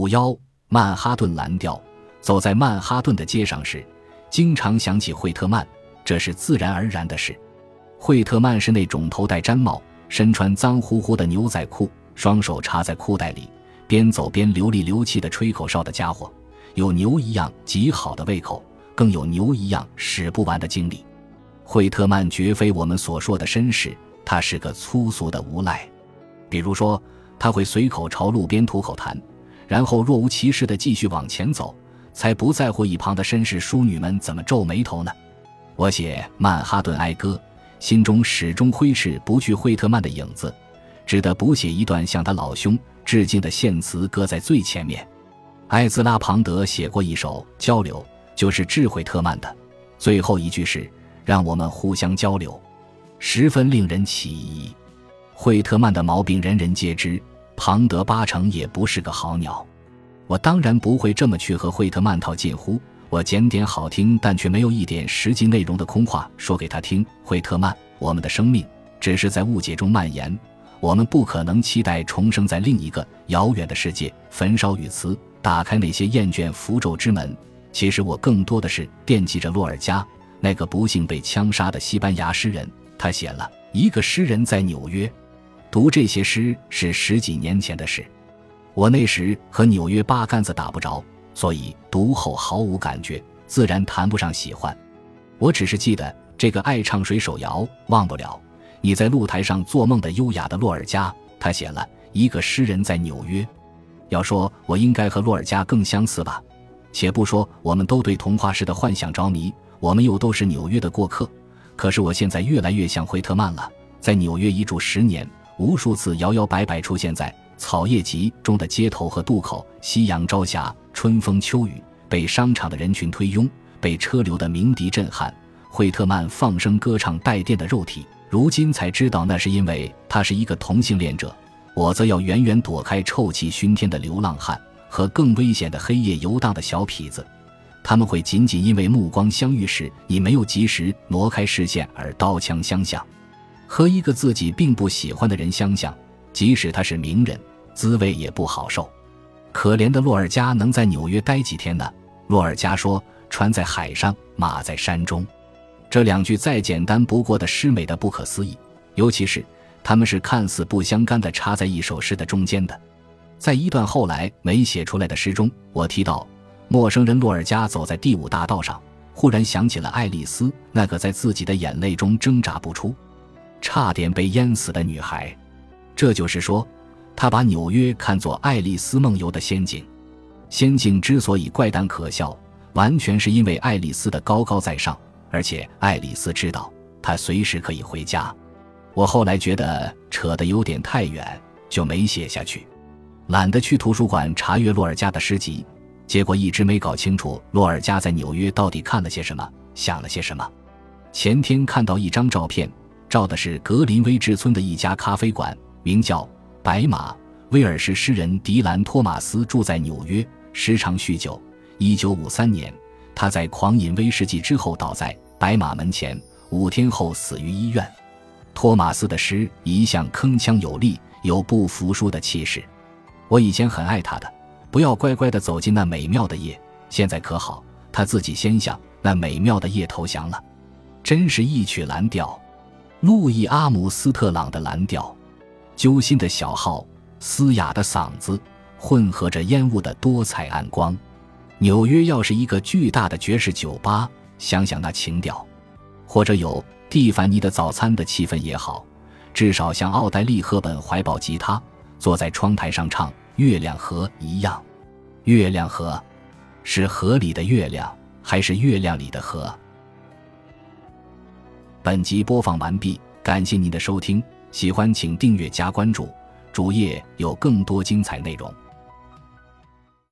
五幺曼哈顿蓝调，走在曼哈顿的街上时，经常想起惠特曼，这是自然而然的事。惠特曼是那种头戴毡帽、身穿脏乎乎的牛仔裤、双手插在裤袋里，边走边流里流气的吹口哨的家伙，有牛一样极好的胃口，更有牛一样使不完的精力。惠特曼绝非我们所说的绅士，他是个粗俗的无赖。比如说，他会随口朝路边吐口痰。然后若无其事地继续往前走，才不在乎一旁的绅士淑女们怎么皱眉头呢。我写《曼哈顿哀歌》，心中始终挥斥不去惠特曼的影子，只得补写一段向他老兄致敬的献词，搁在最前面。艾兹拉·庞德写过一首《交流》，就是智慧特曼的，最后一句是“让我们互相交流”，十分令人起疑。惠特曼的毛病人人皆知。庞德八成也不是个好鸟，我当然不会这么去和惠特曼套近乎。我捡点好听但却没有一点实际内容的空话说给他听。惠特曼，我们的生命只是在误解中蔓延，我们不可能期待重生在另一个遥远的世界，焚烧语词，打开那些厌倦符咒之门。其实我更多的是惦记着洛尔加，那个不幸被枪杀的西班牙诗人。他写了一个诗人在纽约。读这些诗是十几年前的事，我那时和纽约八竿子打不着，所以读后毫无感觉，自然谈不上喜欢。我只是记得这个爱唱水手谣，忘不了你在露台上做梦的优雅的洛尔加。他写了一个诗人在纽约。要说我应该和洛尔加更相似吧，且不说我们都对童话式的幻想着迷，我们又都是纽约的过客。可是我现在越来越像惠特曼了，在纽约一住十年。无数次摇摇摆摆出现在草叶集中的街头和渡口，夕阳朝霞，春风秋雨，被商场的人群推拥，被车流的鸣笛震撼。惠特曼放声歌唱带电的肉体，如今才知道那是因为他是一个同性恋者。我则要远远躲开臭气熏天的流浪汉和更危险的黑夜游荡的小痞子，他们会仅仅因为目光相遇时你没有及时挪开视线而刀枪相向。和一个自己并不喜欢的人相向，即使他是名人，滋味也不好受。可怜的洛尔加能在纽约待几天呢？洛尔加说：“船在海上，马在山中。”这两句再简单不过的诗，美的不可思议。尤其是他们是看似不相干的插在一首诗的中间的。在一段后来没写出来的诗中，我提到陌生人洛尔加走在第五大道上，忽然想起了爱丽丝那个在自己的眼泪中挣扎不出。差点被淹死的女孩，这就是说，他把纽约看作爱丽丝梦游的仙境。仙境之所以怪诞可笑，完全是因为爱丽丝的高高在上，而且爱丽丝知道她随时可以回家。我后来觉得扯得有点太远，就没写下去，懒得去图书馆查阅洛尔加的诗集，结果一直没搞清楚洛尔加在纽约到底看了些什么，想了些什么。前天看到一张照片。照的是格林威治村的一家咖啡馆，名叫“白马”。威尔士诗人迪兰·托马斯住在纽约，时常酗酒。一九五三年，他在狂饮威士忌之后倒在白马门前，五天后死于医院。托马斯的诗一向铿锵有力，有不服输的气势。我以前很爱他的，不要乖乖地走进那美妙的夜。现在可好，他自己先向那美妙的夜投降了，真是一曲蓝调。路易阿姆斯特朗的蓝调，揪心的小号，嘶哑的嗓子，混合着烟雾的多彩暗光。纽约要是一个巨大的爵士酒吧，想想那情调，或者有蒂凡尼的早餐的气氛也好，至少像奥黛丽·赫本怀抱吉他，坐在窗台上唱《月亮河》一样。月亮河，是河里的月亮，还是月亮里的河？本集播放完毕，感谢您的收听，喜欢请订阅加关注，主页有更多精彩内容。